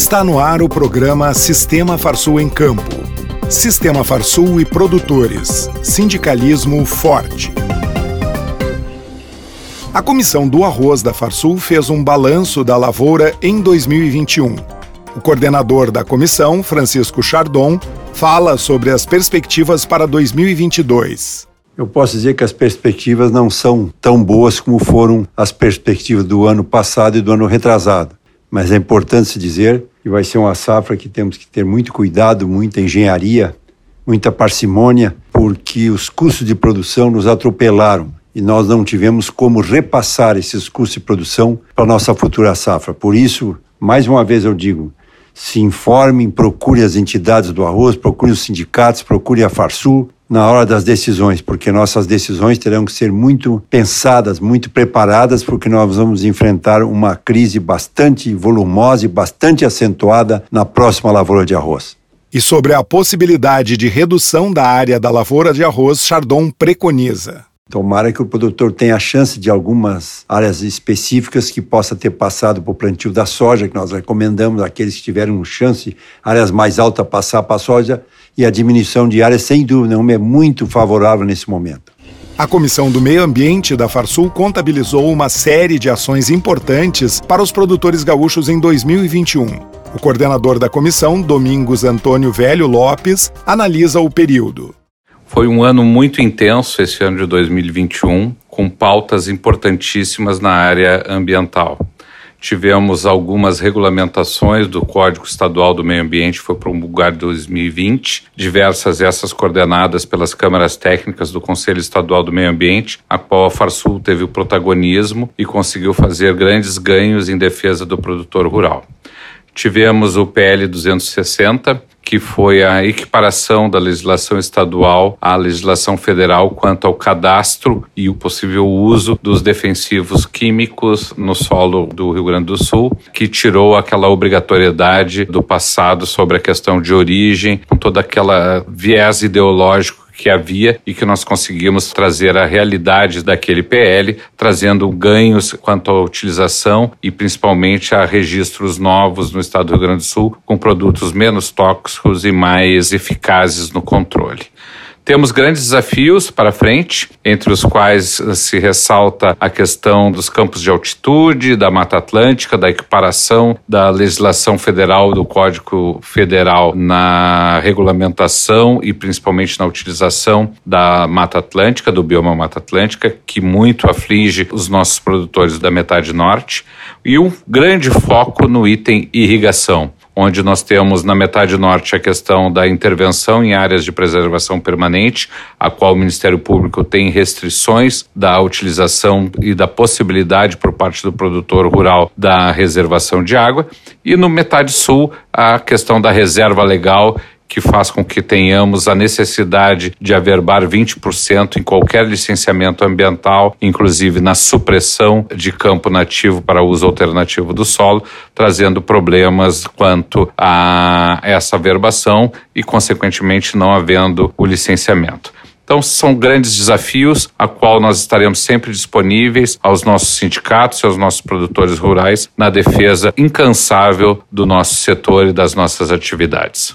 Está no ar o programa Sistema Farsul em Campo. Sistema Farsul e produtores. Sindicalismo forte. A comissão do arroz da Farsul fez um balanço da lavoura em 2021. O coordenador da comissão, Francisco Chardon, fala sobre as perspectivas para 2022. Eu posso dizer que as perspectivas não são tão boas como foram as perspectivas do ano passado e do ano retrasado. Mas é importante se dizer que vai ser uma safra que temos que ter muito cuidado, muita engenharia, muita parcimônia, porque os custos de produção nos atropelaram e nós não tivemos como repassar esses custos de produção para nossa futura safra. Por isso, mais uma vez eu digo, se informem, procure as entidades do arroz, procure os sindicatos, procure a Farsul, na hora das decisões, porque nossas decisões terão que ser muito pensadas, muito preparadas, porque nós vamos enfrentar uma crise bastante volumosa e bastante acentuada na próxima lavoura de arroz. E sobre a possibilidade de redução da área da lavoura de arroz, Chardon preconiza. Tomara que o produtor tenha a chance de algumas áreas específicas que possa ter passado para o plantio da soja, que nós recomendamos aqueles que tiveram chance, áreas mais altas, passar para a soja, e a diminuição de áreas, sem dúvida nenhuma, é muito favorável nesse momento. A Comissão do Meio Ambiente da Farsul contabilizou uma série de ações importantes para os produtores gaúchos em 2021. O coordenador da comissão, Domingos Antônio Velho Lopes, analisa o período. Foi um ano muito intenso esse ano de 2021, com pautas importantíssimas na área ambiental. Tivemos algumas regulamentações do Código Estadual do Meio Ambiente, foi promulgado em 2020. Diversas essas coordenadas pelas câmaras técnicas do Conselho Estadual do Meio Ambiente, a qual a Farsul teve o protagonismo e conseguiu fazer grandes ganhos em defesa do produtor rural. Tivemos o PL 260, que foi a equiparação da legislação estadual à legislação federal quanto ao cadastro e o possível uso dos defensivos químicos no solo do Rio Grande do Sul, que tirou aquela obrigatoriedade do passado sobre a questão de origem, com toda aquela viés ideológico que havia e que nós conseguimos trazer a realidade daquele PL, trazendo ganhos quanto à utilização e principalmente a registros novos no estado do Rio Grande do Sul com produtos menos tóxicos e mais eficazes no controle. Temos grandes desafios para frente, entre os quais se ressalta a questão dos campos de altitude, da Mata Atlântica, da equiparação da legislação federal, do Código Federal na regulamentação e principalmente na utilização da Mata Atlântica, do bioma Mata Atlântica, que muito aflige os nossos produtores da metade norte, e um grande foco no item irrigação onde nós temos na metade norte a questão da intervenção em áreas de preservação permanente, a qual o Ministério Público tem restrições da utilização e da possibilidade por parte do produtor rural da reservação de água, e no metade sul a questão da reserva legal que faz com que tenhamos a necessidade de averbar 20% em qualquer licenciamento ambiental, inclusive na supressão de campo nativo para uso alternativo do solo, trazendo problemas quanto a essa averbação e, consequentemente, não havendo o licenciamento. Então, são grandes desafios a qual nós estaremos sempre disponíveis aos nossos sindicatos e aos nossos produtores rurais na defesa incansável do nosso setor e das nossas atividades.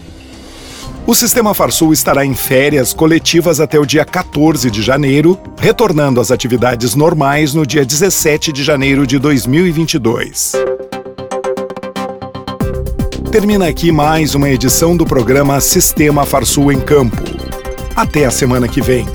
O Sistema Farsul estará em férias coletivas até o dia 14 de janeiro, retornando às atividades normais no dia 17 de janeiro de 2022. Termina aqui mais uma edição do programa Sistema Farsul em Campo. Até a semana que vem.